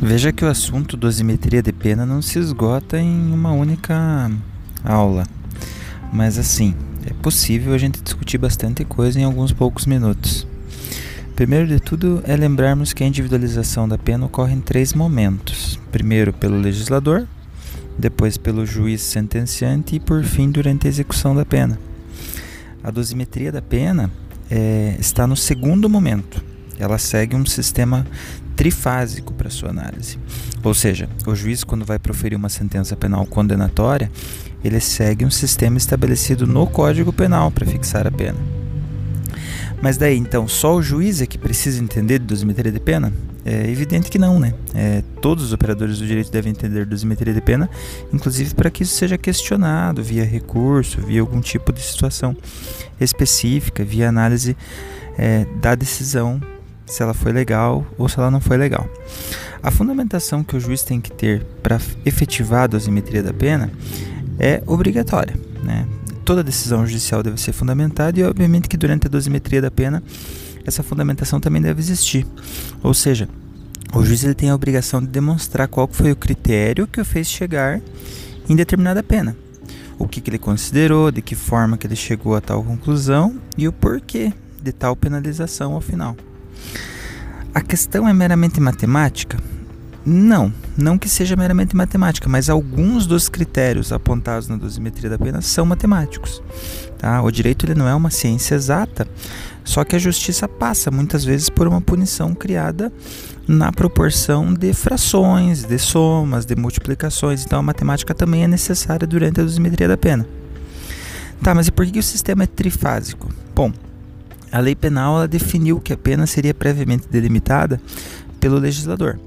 Veja que o assunto dosimetria de pena não se esgota em uma única aula, mas assim, é possível a gente discutir bastante coisa em alguns poucos minutos. Primeiro de tudo é lembrarmos que a individualização da pena ocorre em três momentos: primeiro pelo legislador, depois pelo juiz sentenciante e por fim durante a execução da pena. A dosimetria da pena é, está no segundo momento. Ela segue um sistema trifásico para sua análise. Ou seja, o juiz, quando vai proferir uma sentença penal condenatória, ele segue um sistema estabelecido no Código Penal para fixar a pena. Mas daí, então, só o juiz é que precisa entender de dosimetria de pena? É evidente que não, né? É, todos os operadores do direito devem entender dosimetria de pena, inclusive para que isso seja questionado via recurso, via algum tipo de situação específica, via análise é, da decisão se ela foi legal ou se ela não foi legal. A fundamentação que o juiz tem que ter para efetivar a dosimetria da pena é obrigatória. Né? Toda decisão judicial deve ser fundamentada e, obviamente, que durante a dosimetria da pena essa fundamentação também deve existir. Ou seja, o juiz ele tem a obrigação de demonstrar qual foi o critério que o fez chegar em determinada pena. O que, que ele considerou, de que forma que ele chegou a tal conclusão e o porquê de tal penalização ao final. A questão é meramente matemática? Não, não que seja meramente matemática, mas alguns dos critérios apontados na dosimetria da pena são matemáticos. Tá? O direito ele não é uma ciência exata, só que a justiça passa muitas vezes por uma punição criada na proporção de frações, de somas, de multiplicações. Então a matemática também é necessária durante a dosimetria da pena. Tá, mas e por que o sistema é trifásico? Bom, a lei penal definiu que a pena seria previamente delimitada pelo legislador.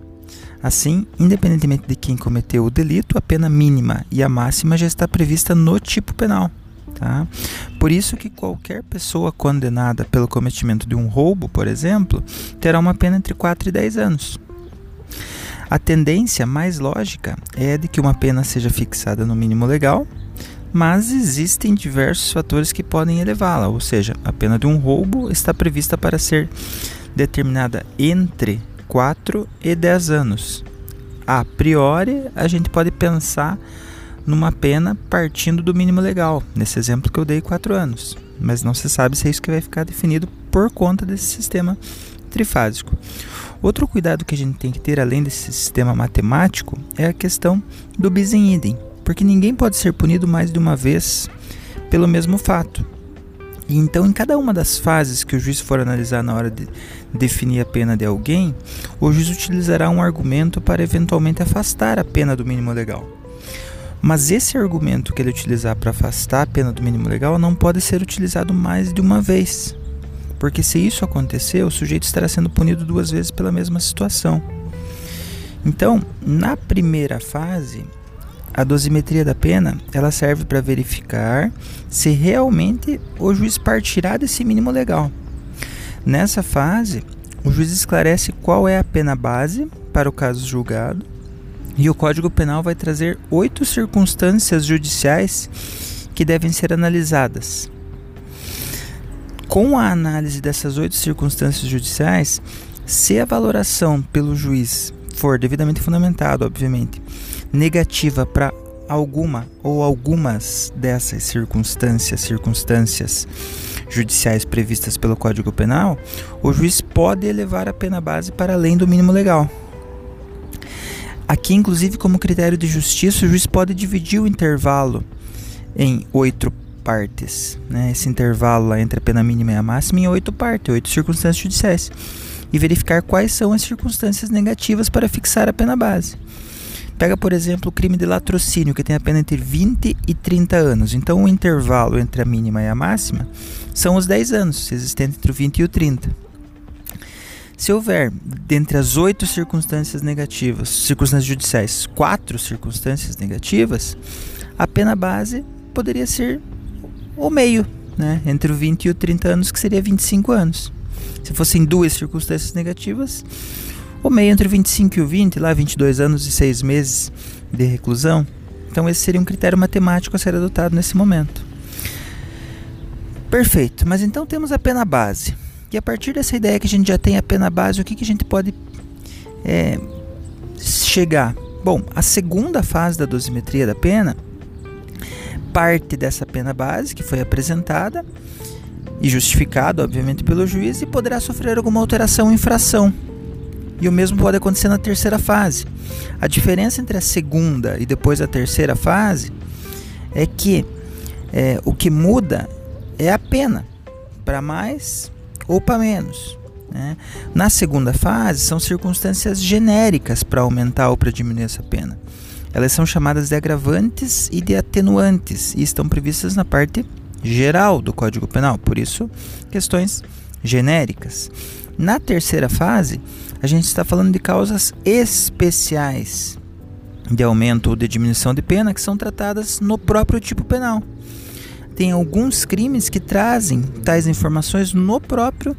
Assim, independentemente de quem cometeu o delito, a pena mínima e a máxima já está prevista no tipo penal. Tá? Por isso que qualquer pessoa condenada pelo cometimento de um roubo, por exemplo, terá uma pena entre 4 e 10 anos. A tendência mais lógica é de que uma pena seja fixada no mínimo legal, mas existem diversos fatores que podem elevá-la, ou seja, a pena de um roubo está prevista para ser determinada entre 4 e 10 anos. A priori, a gente pode pensar numa pena partindo do mínimo legal, nesse exemplo que eu dei 4 anos, mas não se sabe se é isso que vai ficar definido por conta desse sistema trifásico. Outro cuidado que a gente tem que ter além desse sistema matemático é a questão do bis in idem porque ninguém pode ser punido mais de uma vez pelo mesmo fato. E então, em cada uma das fases que o juiz for analisar na hora de definir a pena de alguém, o juiz utilizará um argumento para eventualmente afastar a pena do mínimo legal. Mas esse argumento que ele utilizar para afastar a pena do mínimo legal não pode ser utilizado mais de uma vez. Porque se isso acontecer, o sujeito estará sendo punido duas vezes pela mesma situação. Então, na primeira fase, a dosimetria da pena ela serve para verificar se realmente o juiz partirá desse mínimo legal. Nessa fase, o juiz esclarece qual é a pena base para o caso julgado e o Código Penal vai trazer oito circunstâncias judiciais que devem ser analisadas. Com a análise dessas oito circunstâncias judiciais, se a valoração pelo juiz for devidamente fundamentada, obviamente, negativa para alguma ou algumas dessas circunstâncias, circunstâncias judiciais previstas pelo Código Penal, o juiz pode elevar a pena base para além do mínimo legal. Aqui, inclusive, como critério de justiça, o juiz pode dividir o intervalo em oito partes. Né? Esse intervalo entre a pena mínima e a máxima em oito partes, oito circunstâncias judiciais. E verificar quais são as circunstâncias negativas para fixar a pena base. Pega, por exemplo, o crime de latrocínio, que tem a pena entre 20 e 30 anos. Então, o intervalo entre a mínima e a máxima são os 10 anos, existente entre o 20 e o 30. Se houver, dentre as oito circunstâncias negativas, circunstâncias judiciais, quatro circunstâncias negativas, a pena base poderia ser o meio, né? entre o 20 e o 30 anos, que seria 25 anos. Se fossem duas circunstâncias negativas, o meio entre 25 e o 20, lá 22 anos e 6 meses de reclusão. Então esse seria um critério matemático a ser adotado nesse momento. Perfeito, mas então temos a pena base. E a partir dessa ideia que a gente já tem a pena base, o que, que a gente pode é, chegar? Bom, a segunda fase da dosimetria da pena parte dessa pena base que foi apresentada e justificada, obviamente, pelo juiz e poderá sofrer alguma alteração ou infração. E o mesmo pode acontecer na terceira fase. A diferença entre a segunda e depois a terceira fase é que é, o que muda é a pena, para mais ou para menos. Né? Na segunda fase, são circunstâncias genéricas para aumentar ou para diminuir essa pena. Elas são chamadas de agravantes e de atenuantes e estão previstas na parte geral do Código Penal, por isso, questões genéricas. Na terceira fase, a gente está falando de causas especiais de aumento ou de diminuição de pena que são tratadas no próprio tipo penal. Tem alguns crimes que trazem tais informações no próprio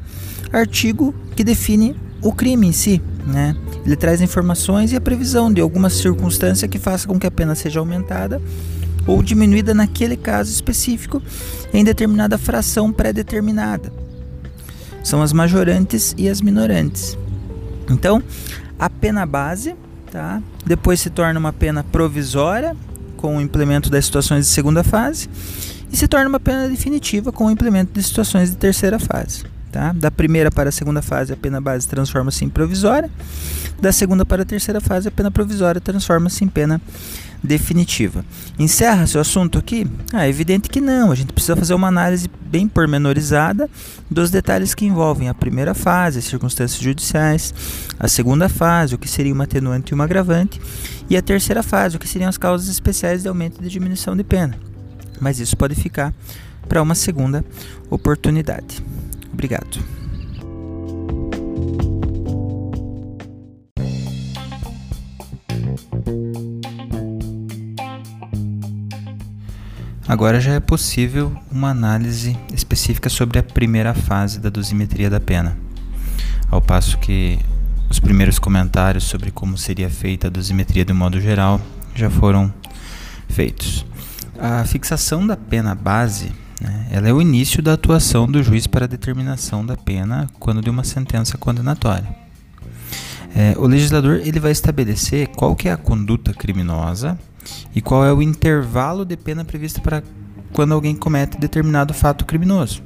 artigo que define o crime em si, né? Ele traz informações e a previsão de alguma circunstância que faça com que a pena seja aumentada ou diminuída naquele caso específico em determinada fração pré-determinada. São as majorantes e as minorantes. Então, a pena base, tá? Depois se torna uma pena provisória com o implemento das situações de segunda fase e se torna uma pena definitiva com o implemento de situações de terceira fase. Tá? Da primeira para a segunda fase, a pena base transforma-se em provisória. Da segunda para a terceira fase, a pena provisória transforma-se em pena definitiva. Encerra seu assunto aqui? Ah, é evidente que não. A gente precisa fazer uma análise bem pormenorizada dos detalhes que envolvem a primeira fase, as circunstâncias judiciais, a segunda fase, o que seria uma atenuante e uma agravante, e a terceira fase, o que seriam as causas especiais de aumento e de diminuição de pena. Mas isso pode ficar para uma segunda oportunidade. Obrigado. Agora já é possível uma análise específica sobre a primeira fase da dosimetria da pena. Ao passo que os primeiros comentários sobre como seria feita a dosimetria de modo geral já foram feitos. A fixação da pena base? Ela é o início da atuação do juiz para a determinação da pena quando de uma sentença condenatória. É, o legislador ele vai estabelecer qual que é a conduta criminosa e qual é o intervalo de pena previsto para quando alguém comete determinado fato criminoso.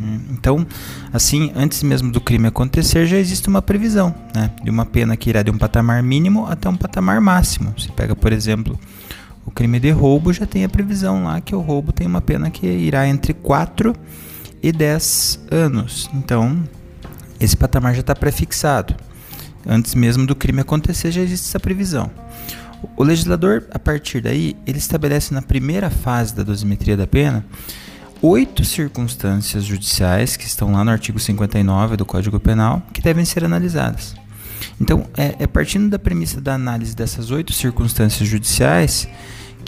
Hum, então, assim, antes mesmo do crime acontecer, já existe uma previsão né, de uma pena que irá de um patamar mínimo até um patamar máximo. Se pega, por exemplo, o crime de roubo já tem a previsão lá que o roubo tem uma pena que irá entre 4 e 10 anos. Então, esse patamar já está prefixado. Antes mesmo do crime acontecer, já existe essa previsão. O legislador, a partir daí, ele estabelece na primeira fase da dosimetria da pena oito circunstâncias judiciais que estão lá no artigo 59 do Código Penal que devem ser analisadas. Então, é, é partindo da premissa da análise dessas oito circunstâncias judiciais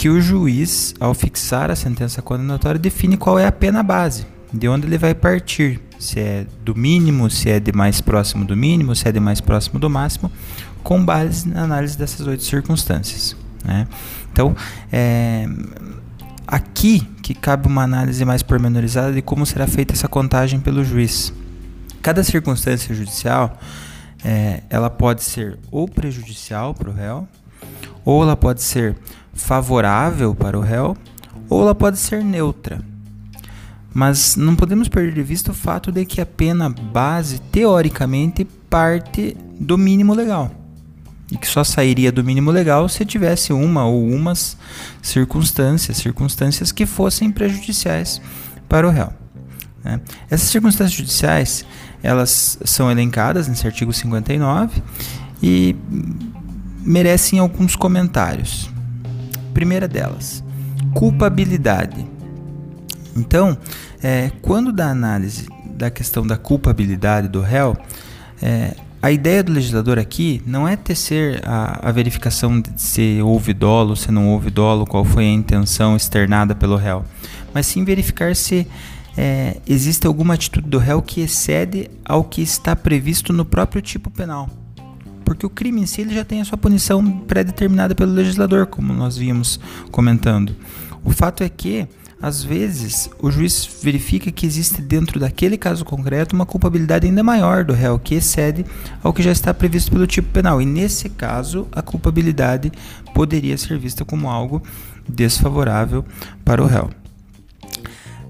que o juiz, ao fixar a sentença condenatória, define qual é a pena base, de onde ele vai partir, se é do mínimo, se é de mais próximo do mínimo, se é de mais próximo do máximo, com base na análise dessas oito circunstâncias. Né? Então, é aqui que cabe uma análise mais pormenorizada de como será feita essa contagem pelo juiz. Cada circunstância judicial é, ela pode ser ou prejudicial para o réu, ou ela pode ser favorável para o réu, ou ela pode ser neutra. Mas não podemos perder de vista o fato de que a pena base, teoricamente, parte do mínimo legal. E que só sairia do mínimo legal se tivesse uma ou umas circunstâncias, circunstâncias que fossem prejudiciais para o réu. Né? Essas circunstâncias judiciais elas são elencadas nesse artigo 59 e merecem alguns comentários. Primeira delas, culpabilidade. Então, é, quando da análise da questão da culpabilidade do réu, é, a ideia do legislador aqui não é tecer a, a, verificação de se houve dolo, se não houve dolo, qual foi a intenção externada pelo réu, mas sim verificar se é, existe alguma atitude do réu que excede ao que está previsto no próprio tipo penal. Porque o crime em si ele já tem a sua punição pré-determinada pelo legislador, como nós vimos comentando. O fato é que às vezes o juiz verifica que existe dentro daquele caso concreto uma culpabilidade ainda maior do réu, que excede ao que já está previsto pelo tipo penal. E nesse caso, a culpabilidade poderia ser vista como algo desfavorável para o réu.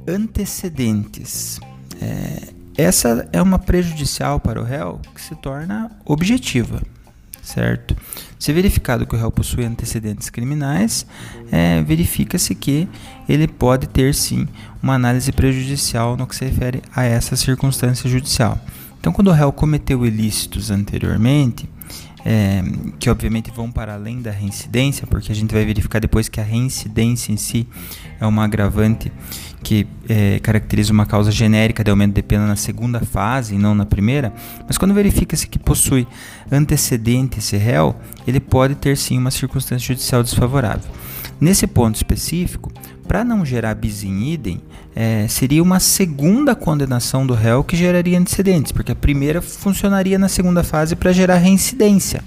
Antecedentes. É, essa é uma prejudicial para o réu que se torna objetiva certo? Se verificado que o réu possui antecedentes criminais, é, verifica-se que ele pode ter sim uma análise prejudicial no que se refere a essa circunstância judicial. Então, quando o réu cometeu ilícitos anteriormente, é, que obviamente vão para além da reincidência, porque a gente vai verificar depois que a reincidência em si é uma agravante que é, caracteriza uma causa genérica de aumento de pena na segunda fase e não na primeira, mas quando verifica-se que possui antecedente esse réu, ele pode ter sim uma circunstância judicial desfavorável. Nesse ponto específico, para não gerar bis in idem, é, seria uma segunda condenação do réu que geraria antecedentes, porque a primeira funcionaria na segunda fase para gerar reincidência.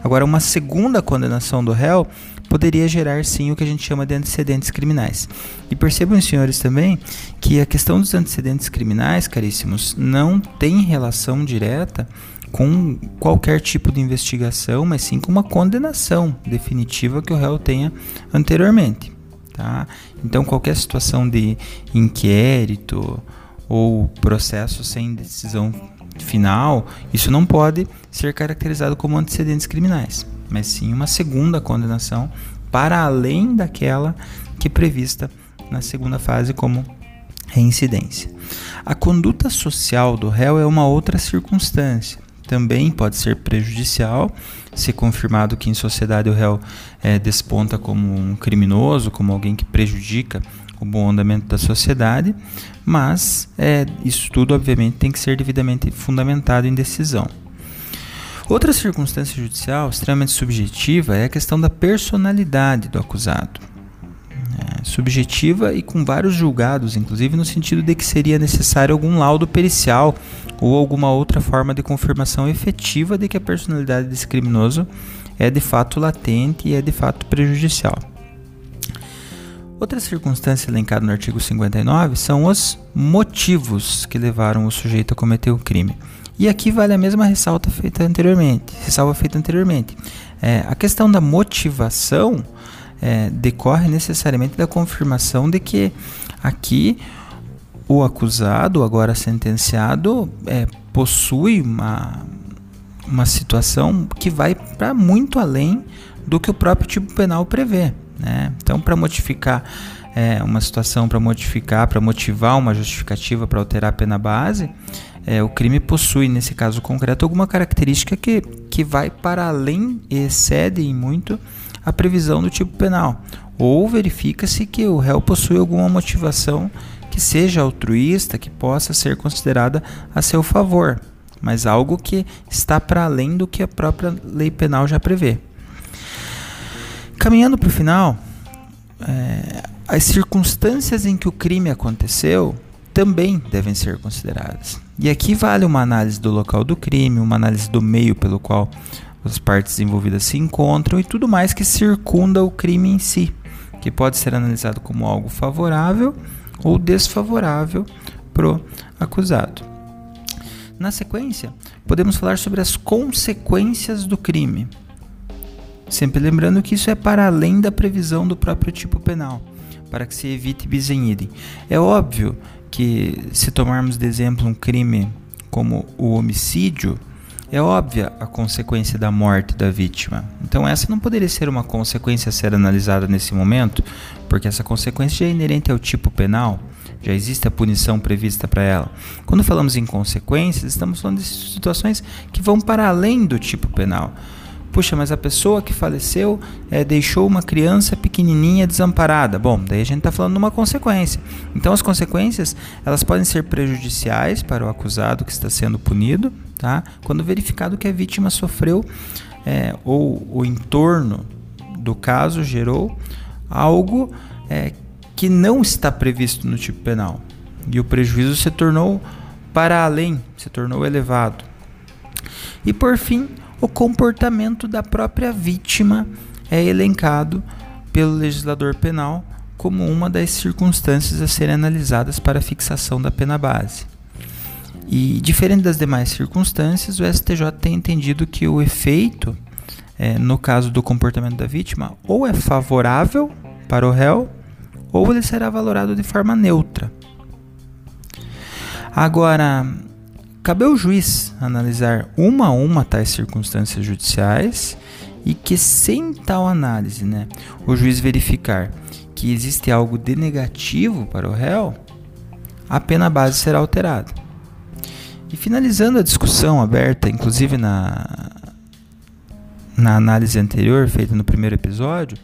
Agora, uma segunda condenação do réu poderia gerar sim o que a gente chama de antecedentes criminais. E percebam, senhores, também que a questão dos antecedentes criminais, caríssimos, não tem relação direta com qualquer tipo de investigação, mas sim com uma condenação definitiva que o réu tenha anteriormente. Tá? Então, qualquer situação de inquérito ou processo sem decisão final, isso não pode ser caracterizado como antecedentes criminais, mas sim uma segunda condenação para além daquela que é prevista na segunda fase como reincidência. A conduta social do réu é uma outra circunstância também pode ser prejudicial, se confirmado que em sociedade o réu é, desponta como um criminoso, como alguém que prejudica o bom andamento da sociedade, mas é, isso tudo, obviamente, tem que ser devidamente fundamentado em decisão. Outra circunstância judicial extremamente subjetiva é a questão da personalidade do acusado. É, subjetiva e com vários julgados, inclusive no sentido de que seria necessário algum laudo pericial ou alguma outra forma de confirmação efetiva de que a personalidade desse criminoso é de fato latente e é de fato prejudicial. Outra circunstância elencada no artigo 59 são os motivos que levaram o sujeito a cometer o crime. E aqui vale a mesma ressalta feita anteriormente, ressalva feita anteriormente. É, a questão da motivação é, decorre necessariamente da confirmação de que aqui o acusado, agora sentenciado, é, possui uma, uma situação que vai para muito além do que o próprio tipo penal prevê. Né? Então, para modificar é, uma situação, para modificar, para motivar uma justificativa para alterar a pena base, é, o crime possui, nesse caso concreto, alguma característica que, que vai para além e excede em muito a previsão do tipo penal. Ou verifica-se que o réu possui alguma motivação que seja altruísta, que possa ser considerada a seu favor, mas algo que está para além do que a própria lei penal já prevê. Caminhando para o final, é, as circunstâncias em que o crime aconteceu também devem ser consideradas. E aqui vale uma análise do local do crime, uma análise do meio pelo qual as partes envolvidas se encontram e tudo mais que circunda o crime em si, que pode ser analisado como algo favorável ou desfavorável pro acusado. Na sequência, podemos falar sobre as consequências do crime. Sempre lembrando que isso é para além da previsão do próprio tipo penal, para que se evite bis in idem. É óbvio que se tomarmos de exemplo um crime como o homicídio, é óbvia a consequência da morte da vítima. Então, essa não poderia ser uma consequência a ser analisada nesse momento, porque essa consequência já é inerente ao tipo penal, já existe a punição prevista para ela. Quando falamos em consequências, estamos falando de situações que vão para além do tipo penal. Puxa, mas a pessoa que faleceu é, deixou uma criança pequenininha desamparada. Bom, daí a gente está falando de uma consequência. Então, as consequências elas podem ser prejudiciais para o acusado que está sendo punido, tá? Quando verificado que a vítima sofreu é, ou o entorno do caso gerou algo é, que não está previsto no tipo penal e o prejuízo se tornou para além, se tornou elevado. E por fim, o comportamento da própria vítima é elencado pelo legislador penal como uma das circunstâncias a serem analisadas para a fixação da pena base. E, diferente das demais circunstâncias, o STJ tem entendido que o efeito, é, no caso do comportamento da vítima, ou é favorável para o réu, ou ele será valorado de forma neutra. Agora, cabe ao juiz analisar uma a uma tais circunstâncias judiciais e que, sem tal análise, né, o juiz verificar que existe algo de negativo para o réu, a pena base será alterada. E finalizando a discussão aberta, inclusive na, na análise anterior, feita no primeiro episódio,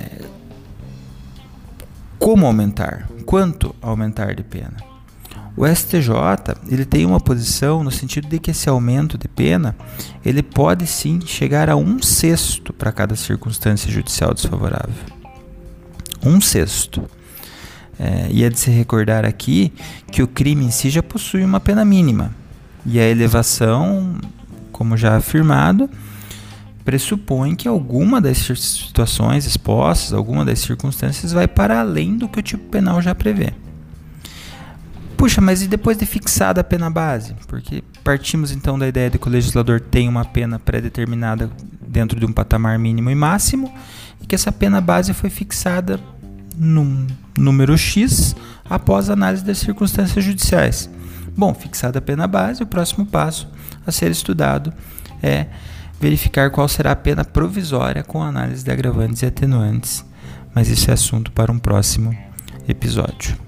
é, como aumentar? Quanto aumentar de pena? O STJ ele tem uma posição no sentido de que esse aumento de pena ele pode sim chegar a um sexto para cada circunstância judicial desfavorável. Um sexto. É, e é de se recordar aqui que o crime em si já possui uma pena mínima. E a elevação, como já afirmado, pressupõe que alguma das situações expostas, alguma das circunstâncias vai para além do que o tipo penal já prevê. Puxa, mas e depois de fixada a pena base? Porque partimos então da ideia de que o legislador tem uma pena pré-determinada dentro de um patamar mínimo e máximo e que essa pena base foi fixada num número X após análise das circunstâncias judiciais. Bom, fixada a pena base, o próximo passo a ser estudado é verificar qual será a pena provisória com análise de agravantes e atenuantes, mas isso é assunto para um próximo episódio.